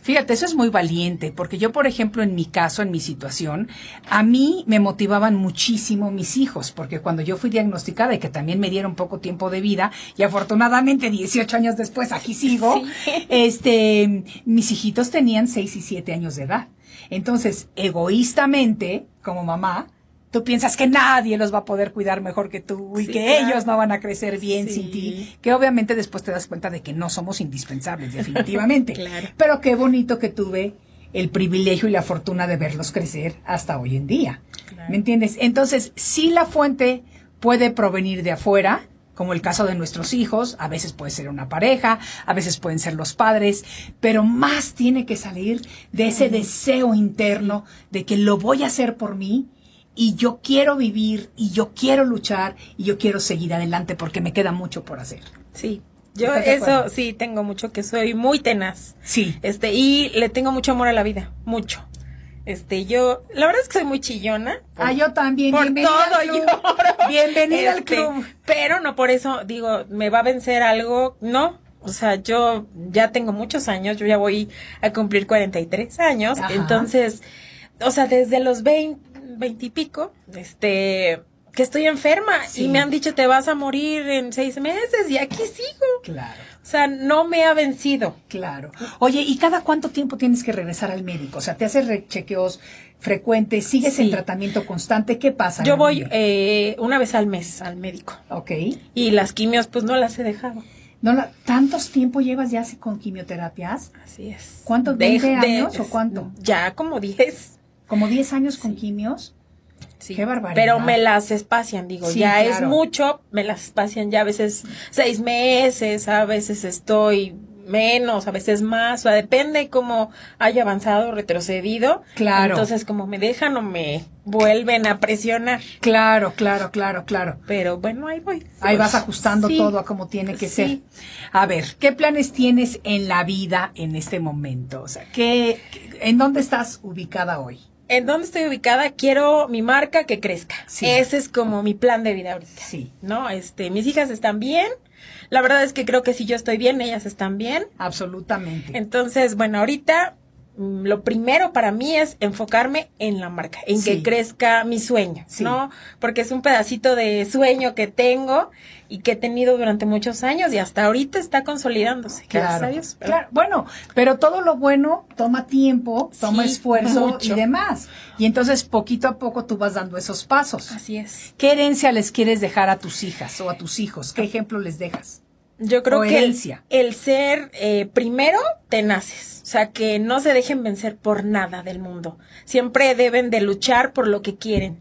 Fíjate, eso es muy valiente, porque yo, por ejemplo, en mi caso, en mi situación, a mí me motivaban muchísimo mis hijos, porque cuando yo fui diagnosticada y que también me dieron poco tiempo de vida, y afortunadamente 18 años después aquí sigo, Sí. [laughs] este, mis hijitos tenían 6 y 7 años de edad. Entonces, egoístamente, como mamá, tú piensas que nadie los va a poder cuidar mejor que tú y Sí, que claro. ellos no van a crecer bien Sí. sin ti, que obviamente después te das cuenta de que no somos indispensables, [laughs] definitivamente. Claro. Pero qué bonito que tuve el privilegio y la fortuna de verlos crecer hasta hoy en día. Claro. ¿Me entiendes? Entonces, si la fuente puede provenir de afuera, como el caso de nuestros hijos, a veces puede ser una pareja, a veces pueden ser los padres, pero más tiene que salir de ese deseo interno de que lo voy a hacer por mí y yo quiero vivir y yo quiero luchar y yo quiero seguir adelante porque me queda mucho por hacer. Sí, yo ¿Estás de eso sí tengo mucho que soy muy tenaz. Sí. Este, y le tengo mucho amor a la vida, mucho. Este, yo, la verdad es que soy muy chillona. Ah, yo también. Por Bienvenida todo al club. lloro. Bienvenida al Este, club. Pero no por eso digo, me va a vencer algo, no. O sea, yo ya tengo muchos años, yo ya voy a cumplir 43 años, Ajá. entonces, o sea, desde los 20, 20 y pico, este, que estoy enferma Sí. y me han dicho te vas a morir en seis meses y aquí sigo. Claro. O sea, no me ha vencido. Claro. Oye, ¿y cada cuánto tiempo tienes que regresar al médico? O sea, ¿te haces rechequeos frecuentes? ¿Sigues Sí. en tratamiento constante? ¿Qué pasa? Yo voy eh, una vez al mes al médico Ok. y las quimios pues no las he dejado. ¿No la- ¿Tantos tiempo llevas ya así con quimioterapias? Así es. ¿Cuánto, De- 20 de- años o cuánto? Ya como 10. ¿Como 10 años con quimios? Sí. Qué barbaridad. Pero me las espacian, digo, Sí, ya es mucho, me las espacian ya a veces seis meses, a veces estoy menos, a veces más, o sea, depende cómo haya avanzado retrocedido. Claro. Entonces, como me dejan o me vuelven a presionar. Claro, claro, claro, claro. Pero bueno, ahí voy. Ahí vas ajustando Sí. todo a como tiene que Sí. ser. A ver, ¿qué planes tienes en la vida en este momento? O sea, ¿qué, qué- ¿en dónde estás ubicada hoy? ¿En dónde estoy ubicada? Quiero mi marca que crezca. Sí. Ese es como mi plan de vida ahorita. Sí. ¿No? Este, mis hijas están bien. La verdad es que creo que si yo estoy bien, ellas están bien. Absolutamente. Entonces, bueno, ahorita mm, lo primero para mí es enfocarme en la marca, en Sí. que crezca mi sueño, Sí. ¿no? Porque es un pedacito de sueño que tengo y que he tenido durante muchos años y hasta ahorita está consolidándose. Gracias a Dios. Claro, bueno, pero todo lo bueno toma tiempo, toma Sí, esfuerzo mucho. y demás. Y entonces poquito a poco tú vas dando esos pasos. Así es. ¿Qué herencia les quieres dejar a tus hijas o a tus hijos? ¿Qué ejemplo les dejas? Yo creo que el ser eh, primero tenaces, o sea, que no se dejen vencer por nada del mundo. Siempre deben de luchar por lo que quieren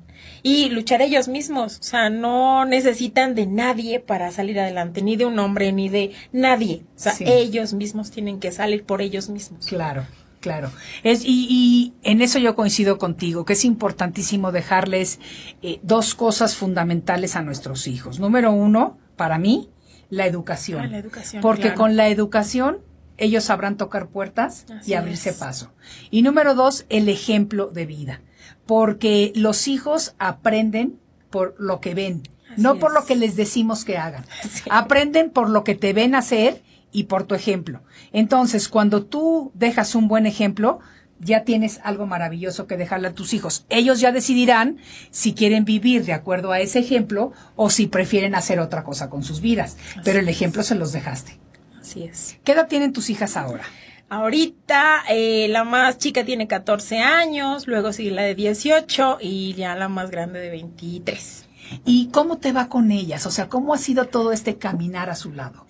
y luchar ellos mismos, o sea, no necesitan de nadie para salir adelante, ni de un hombre, ni de nadie. O sea, Sí. ellos mismos tienen que salir por ellos mismos. Claro, claro. Es, y, y en eso yo coincido contigo, que es importantísimo dejarles eh, dos cosas fundamentales a nuestros hijos. Número uno, para mí, la educación. Ah, la educación, Porque claro. con la educación ellos sabrán tocar puertas Así y abrirse es. paso. Y número dos, el ejemplo de vida. Porque los hijos aprenden por lo que ven, Así no por lo que les decimos que hagan. [laughs] Sí. Aprenden por lo que te ven hacer y por tu ejemplo. Entonces, cuando tú dejas un buen ejemplo, ya tienes algo maravilloso que dejarle a tus hijos. Ellos ya decidirán si quieren vivir de acuerdo a ese ejemplo o si prefieren hacer otra cosa con sus vidas. Pero el ejemplo se los dejaste. Así es. ¿Qué edad tienen tus hijas ahora? Ahorita eh, la más chica tiene 14 años, luego sigue la de 18 y ya la más grande de 23. ¿Y cómo te va con ellas? O sea, ¿cómo ha sido todo este caminar a su lado?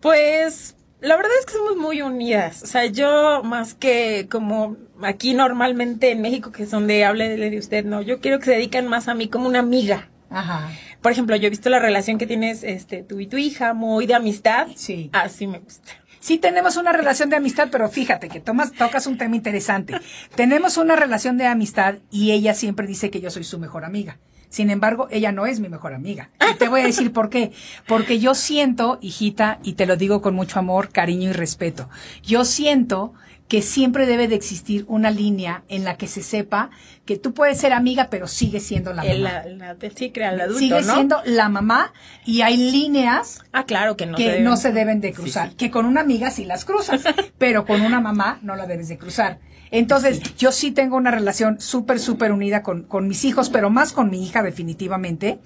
Pues la verdad es que somos muy unidas. O sea, yo más que como aquí normalmente en México, que es donde hable de, usted, no, yo quiero que se dediquen más a mí como una amiga. Ajá. Por ejemplo, yo he visto la relación que tienes este tú y tu hija, muy de amistad. Sí. Así me gusta. Sí tenemos una relación de amistad, pero fíjate que tomas, tocas un tema interesante. tenemos una relación de amistad y ella siempre dice que yo soy su mejor amiga. Sin embargo, ella no es mi mejor amiga. Y te voy a decir por qué. Porque yo siento, hijita, y te lo digo con mucho amor, cariño y respeto, yo siento que siempre debe de existir una línea en la que se sepa que tú puedes ser amiga, pero sigue siendo la mamá. El, la, la- sí, crea el adulto, sigue ¿no? siendo la mamá y hay líneas Ah, claro que no. que se deben- no se deben de cruzar, que con una amiga sí las cruzas, [laughs] pero con una mamá no la debes de cruzar. Entonces, yo sí tengo una relación súper, súper unida con, con mis hijos, pero más con mi hija definitivamente.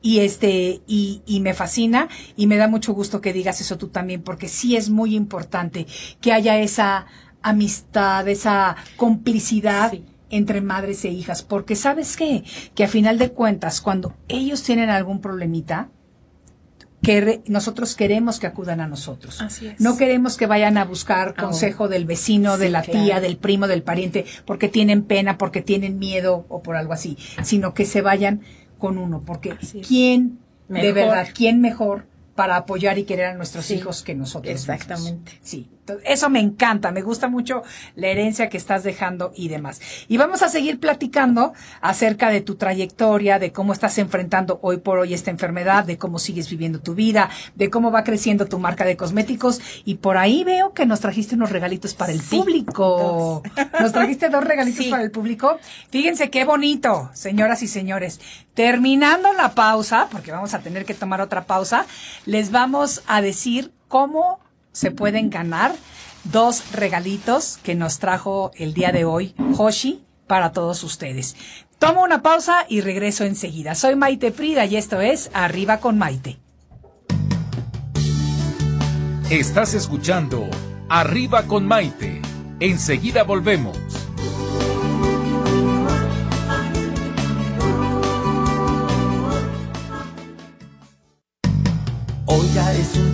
Y este, y, y me fascina y me da mucho gusto que digas eso tú también, porque sí es muy importante que haya esa amistad, esa complicidad Sí. entre madres e hijas, porque sabes qué, que a final de cuentas, cuando ellos tienen algún problemita, que re- nosotros queremos que acudan a nosotros. Así es. No queremos que vayan a buscar Ah, consejo del vecino, de la claro. tía, del primo, del pariente, porque tienen pena, porque tienen miedo o por algo así, sino que se vayan con uno, porque. ¿quién de Mejor. verdad, quién mejor para apoyar y querer a nuestros Sí, hijos que nosotros? mismos? exactamente. Sí, eso me encanta, me gusta mucho la herencia que estás dejando y demás. Y vamos a seguir platicando acerca de tu trayectoria, de cómo estás enfrentando hoy por hoy esta enfermedad, de cómo sigues viviendo tu vida, de cómo va creciendo tu marca de cosméticos. Y por ahí veo que nos trajiste unos regalitos para el Sí, público. Nos trajiste dos regalitos Sí. para el público. Fíjense qué bonito, señoras y señores. Terminando la pausa, porque vamos a tener que tomar otra pausa, les vamos a decir cómo se pueden ganar dos regalitos que nos trajo el día de hoy Hoshi para todos ustedes. Tomo una pausa y regreso enseguida. Soy Maite Prida y esto es Arriba con Maite. Estás escuchando Arriba con Maite. Enseguida volvemos. Hoy ya es un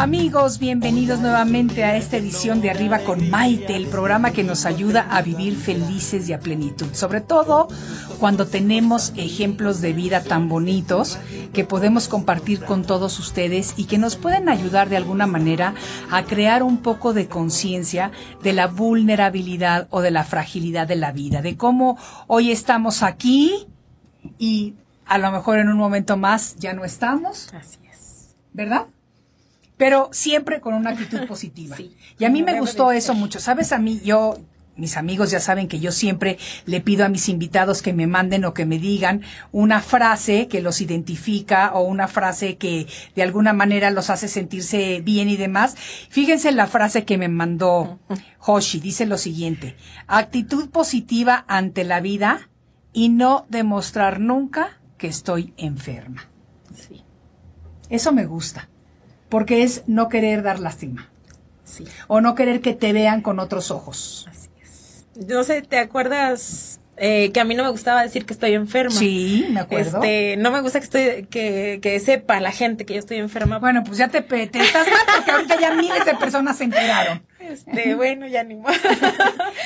Amigos, bienvenidos nuevamente a esta edición de Arriba con Maite, el programa que nos ayuda a vivir felices y a plenitud. Sobre todo cuando tenemos ejemplos de vida tan bonitos que podemos compartir con todos ustedes y que nos pueden ayudar de alguna manera a crear un poco de conciencia de la vulnerabilidad o de la fragilidad de la vida, de cómo hoy estamos aquí y a lo mejor en un momento más ya no estamos. Así es. ¿Verdad? Pero siempre con una actitud positiva. [laughs] y a mí me gustó eso mucho. Sabes, a mí, yo, mis amigos ya saben que yo siempre le pido a mis invitados que me manden o que me digan una frase que los identifica o una frase que de alguna manera los hace sentirse bien y demás. Fíjense la frase que me mandó [laughs] Hoshi. Dice lo siguiente. Actitud positiva ante la vida y no demostrar nunca que estoy enferma. Sí. Eso me gusta porque es no querer dar lástima. Sí. O no querer que te vean con otros ojos. Así es. No sé, ¿te acuerdas eh, que a mí no me gustaba decir que estoy enferma? Sí, me acuerdo. Este, no me gusta que estoy, que, que sepa la gente que yo estoy enferma. Bueno, pues ya te, te estás mal porque ahorita ya miles de personas se enteraron. Este, [laughs] bueno, ya ni más.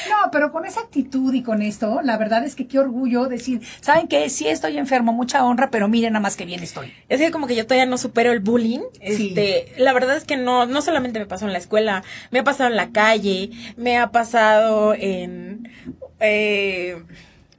No, pero con esa actitud y con esto, la verdad es que qué orgullo decir, ¿saben qué? Sí estoy enfermo, mucha honra, pero miren nada más que bien estoy. Es que como que yo todavía no supero el bullying. Este, la verdad es que no, no solamente me pasó en la escuela, me ha pasado en la calle, me ha pasado en, eh,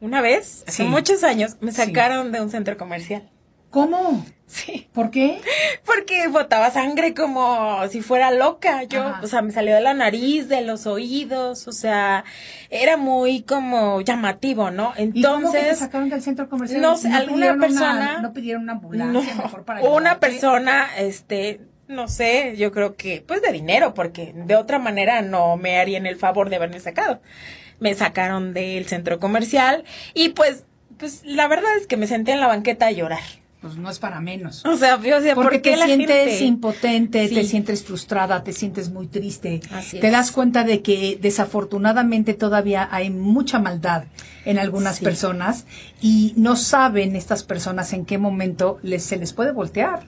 una vez, hace muchos años, me sacaron de un centro comercial. ¿Cómo? Sí. ¿Por qué? Porque botaba sangre como si fuera loca. Yo, o sea, me salió de la nariz, de los oídos, o sea, era muy como llamativo, ¿no? Entonces. ¿Y cómo te sacaron del centro comercial? No sé, alguna persona. no pidieron una ambulancia mejor para Una persona, este, no sé, yo creo que, pues de dinero, porque de otra manera no me harían el favor de haberme sacado. Me sacaron del centro comercial y pues, pues la verdad es que me senté en la banqueta a llorar pues no es para menos. O sea, yo decía, porque te sientes impotente, te sientes frustrada, te sientes muy triste. te das cuenta de que desafortunadamente todavía hay mucha maldad en algunas personas y no saben estas personas en qué momento les, se les puede voltear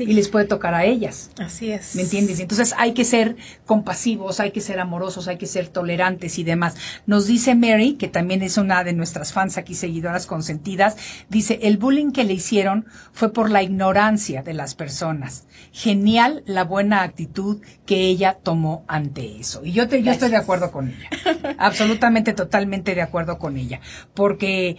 y les puede tocar a ellas. Así es. ¿Me entiendes? Entonces hay que ser compasivos, hay que ser amorosos, hay que ser tolerantes y demás. Nos dice Mary, que también es una de nuestras fans aquí, seguidoras consentidas, dice, el bullying que le hicieron fue por la ignorancia de las personas. Genial la buena actitud que ella tomó ante eso. Y yo, te, yo estoy de acuerdo con ella. Absolutamente, totalmente de acuerdo con ella. Porque...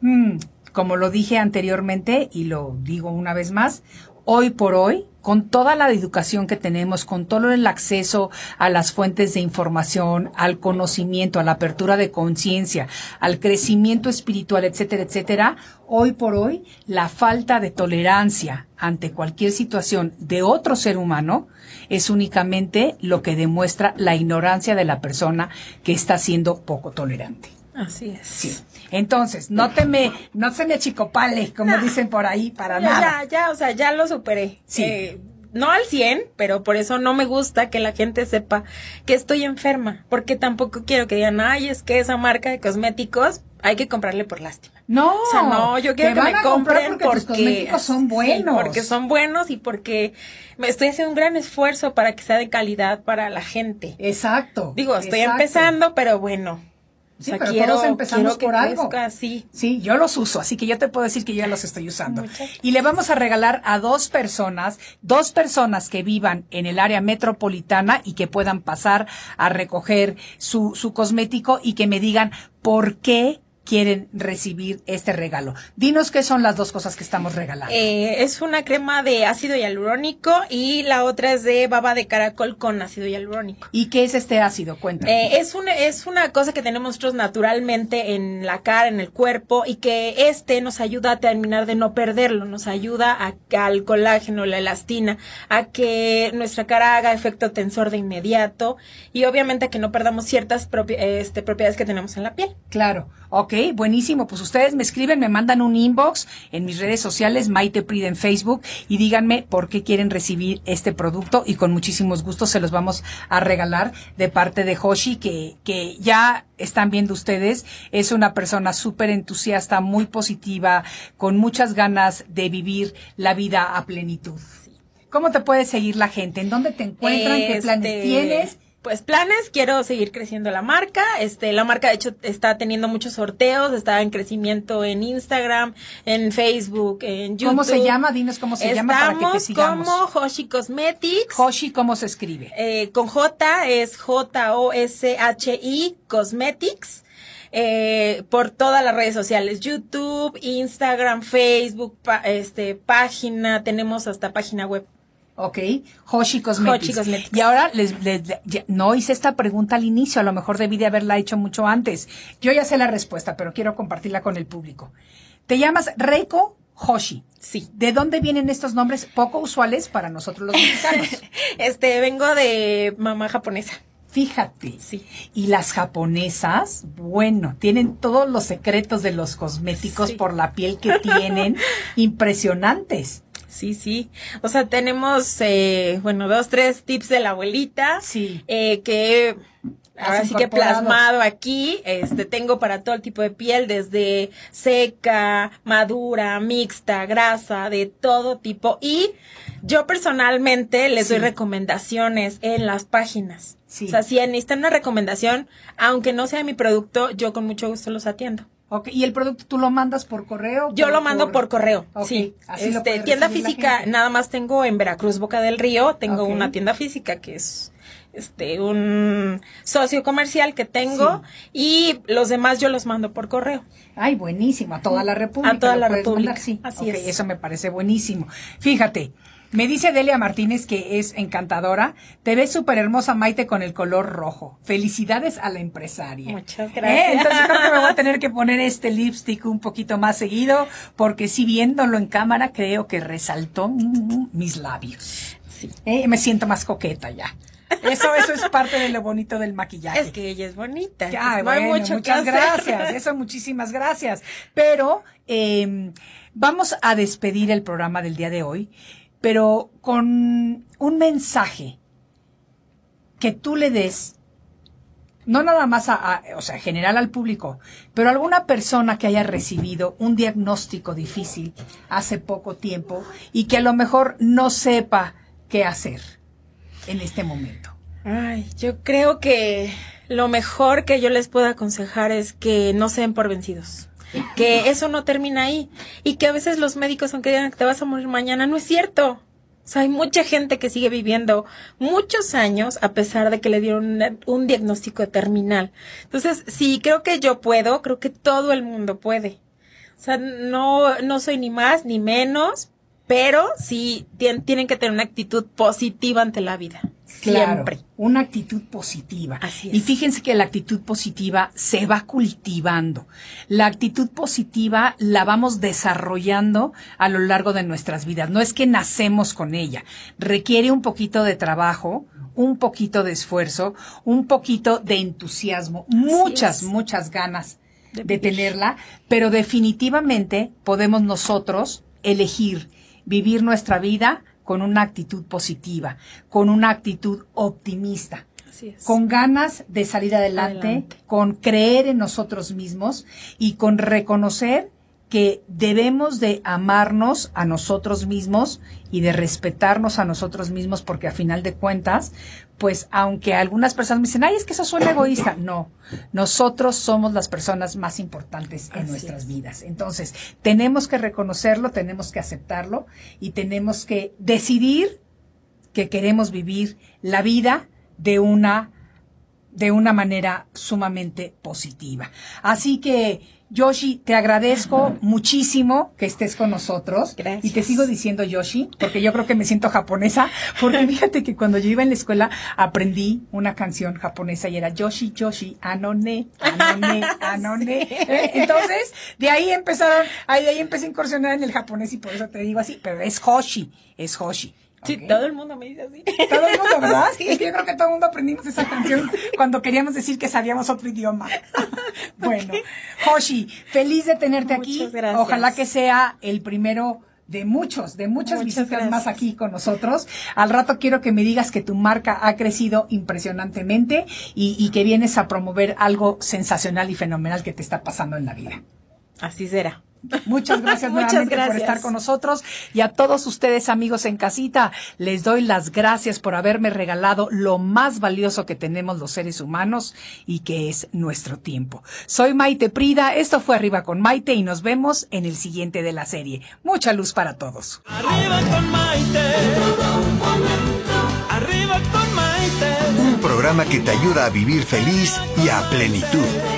Mm, como lo dije anteriormente y lo digo una vez más, hoy por hoy, con toda la educación que tenemos, con todo el acceso a las fuentes de información, al conocimiento, a la apertura de conciencia, al crecimiento espiritual, etcétera, etcétera, hoy por hoy la falta de tolerancia ante cualquier situación de otro ser humano es únicamente lo que demuestra la ignorancia de la persona que está siendo poco tolerante. Así es. Sí. Entonces, no te me, no se me achicopale, como dicen por ahí, para nada. Ya, ya, o sea, ya lo superé. Sí. Eh, no al 100, pero por eso no me gusta que la gente sepa que estoy enferma, porque tampoco quiero que digan, ay, es que esa marca de cosméticos hay que comprarle por lástima. No, o sea, no, yo quiero que me compren porque, los cosméticos son buenos. porque son buenos y porque me estoy haciendo un gran esfuerzo para que sea de calidad para la gente. Exacto. Digo, estoy empezando, pero bueno, Sí, pero todos empezamos por algo. sí. sí, yo los uso, así que yo te puedo decir que ya los estoy usando. Y le vamos a regalar a dos personas, dos personas que vivan en el área metropolitana y que puedan pasar a recoger su, su cosmético y que me digan por qué quieren recibir este regalo. Dinos qué son las dos cosas que estamos regalando. Eh, es una crema de ácido hialurónico y la otra es de baba de caracol con ácido hialurónico. ¿Y qué es este ácido? Cuéntame. Eh, es, una, es una cosa que tenemos nosotros naturalmente en la cara, en el cuerpo y que este nos ayuda a terminar de no perderlo, nos ayuda a, al colágeno, la elastina, a que nuestra cara haga efecto tensor de inmediato y obviamente a que no perdamos ciertas este, propiedades que tenemos en la piel. Claro. Ok, buenísimo. Pues ustedes me escriben, me mandan un inbox en mis redes sociales, Maite Pride en Facebook, y díganme por qué quieren recibir este producto y con muchísimos gustos se los vamos a regalar de parte de Hoshi, que, que ya están viendo ustedes. Es una persona súper entusiasta, muy positiva, con muchas ganas de vivir la vida a plenitud. ¿Cómo te puede seguir la gente? ¿En dónde te encuentran? ¿Qué planes Este, tienes? Pues planes, quiero seguir creciendo la marca. Este, la marca de hecho está teniendo muchos sorteos, está en crecimiento en Instagram, en Facebook, en YouTube. ¿Cómo se llama? Dinos cómo se llama para que te Estamos sigamos. como Hoshi Cosmetics. Hoshi, ¿cómo se escribe? Eh, con J es J-O-S-H-I Cosmetics. eh, por todas las redes sociales, YouTube, Instagram, Facebook, pa- este, página, tenemos hasta página web. Ok, Hoshi Cosmetics. Hoshi Cosmetics. Y ahora les, no hice esta pregunta al inicio, a lo mejor debí de haberla hecho mucho antes. Yo ya sé la respuesta, pero quiero compartirla con el público. Te llamas Reiko Hoshi. Sí. ¿De dónde vienen estos nombres poco usuales para nosotros los mexicanos? [laughs] Este, vengo de mamá japonesa. Fíjate. Sí. Y las japonesas, bueno, tienen todos los secretos de los cosméticos Sí. por la piel que tienen, [laughs] impresionantes. Sí, sí. O sea, tenemos, eh, bueno, dos, tres tips de la abuelita. Sí. eh, que ahora sí que plasmado aquí, este, tengo para todo el tipo de piel, desde seca, madura, mixta, grasa, de todo tipo. Y yo personalmente les doy recomendaciones en las páginas. Sí. O sea, si necesitan una recomendación, aunque no sea mi producto, yo con mucho gusto los atiendo. Ok, ¿y el producto tú lo mandas por correo? Yo Por- lo mando por, correo. Sí. así Este, tienda física, nada más tengo en Veracruz, Boca del Río, tengo una tienda física que es este un socio comercial que tengo y los demás yo los mando por correo. Ay, buenísimo, a toda la República. A toda la República, mandar, Sí, así es. Eso me parece buenísimo. Fíjate, me dice Delia Martínez que es encantadora. Te ves súper hermosa, Maite, con el color rojo. Felicidades a la empresaria. Muchas Eh, gracias. Entonces creo que me voy a tener que poner este lipstick un poquito más seguido, porque si viéndolo en cámara creo que resaltó mm, mis labios. Sí. Eh, me siento más coqueta ya. Eso, eso es parte de lo bonito del maquillaje. Es que ella es bonita. Ya, hay bueno, mucho muchas gracias. Eso, muchísimas gracias. Pero eh, vamos a despedir el programa del día de hoy, pero con un mensaje que tú le des, no nada más a, o sea, general al público, pero alguna persona que haya recibido un diagnóstico difícil hace poco tiempo y que a lo mejor no sepa qué hacer en este momento. Ay, yo creo que lo mejor que yo les puedo aconsejar es que no se den por vencidos. Que eso no termina ahí. Y que a veces los médicos, aunque digan que te vas a morir mañana, no es cierto. O sea, hay mucha gente que sigue viviendo muchos años a pesar de que le dieron un diagnóstico terminal. Entonces, sí, creo que yo puedo, creo que todo el mundo puede. O sea, no, no soy ni más ni menos, pero sí tien- tienen que tener una actitud positiva ante la vida. Claro, Siempre. una actitud positiva. Así es. Y fíjense que la actitud positiva se va cultivando. La actitud positiva la vamos desarrollando a lo largo de nuestras vidas. No es que nacemos con ella. Requiere un poquito de trabajo, un poquito de esfuerzo, un poquito de entusiasmo, muchas, es. muchas ganas De tenerla, pero definitivamente podemos nosotros elegir vivir nuestra vida con una actitud positiva, con una actitud optimista, con ganas de salir adelante, Adelante. con creer en nosotros mismos y con reconocer que debemos de amarnos a nosotros mismos y de respetarnos a nosotros mismos porque a final de cuentas, pues aunque algunas personas me dicen, ay, es que eso suena egoísta, no, nosotros somos las personas más importantes en Así nuestras es. vidas. Entonces, tenemos que reconocerlo, tenemos que aceptarlo y tenemos que decidir que queremos vivir la vida de una de una manera sumamente positiva. Así que, Yoshi, te agradezco muchísimo que estés con nosotros. Gracias. Y te sigo diciendo Yoshi, porque yo creo que me siento japonesa, porque [laughs] fíjate que cuando yo iba en la escuela aprendí una canción japonesa y era Yoshi, Yoshi, Anone, Anone, [laughs] Anone. ¿Eh? Entonces, de ahí empezaron, ahí de ahí empecé a incursionar en el japonés y por eso te digo así, pero es Hoshi, es Hoshi. Sí, todo el mundo me dice así. [laughs] Todo el mundo, [laughs] ¿verdad? Es que yo creo que todo el mundo aprendimos esa canción cuando queríamos decir que sabíamos otro idioma. [laughs] bueno, Hoshi, feliz de tenerte aquí. Muchas gracias. Ojalá que sea el primero de muchos, de muchas Muchas visitas más aquí con nosotros. Al rato quiero que me digas que tu marca ha crecido impresionantemente y, y que vienes a promover algo sensacional y fenomenal que te está pasando en la vida. Así será. Muchas [laughs] gracias nuevamente por estar con nosotros y a todos ustedes amigos en casita, les doy las gracias por haberme regalado lo más valioso que tenemos los seres humanos y que es nuestro tiempo. Soy Maite Prida, esto fue Arriba con Maite y nos vemos en el siguiente de la serie. Mucha luz para todos. Arriba con Maite. Arriba con Maite. Un programa que te ayuda a vivir feliz y a plenitud.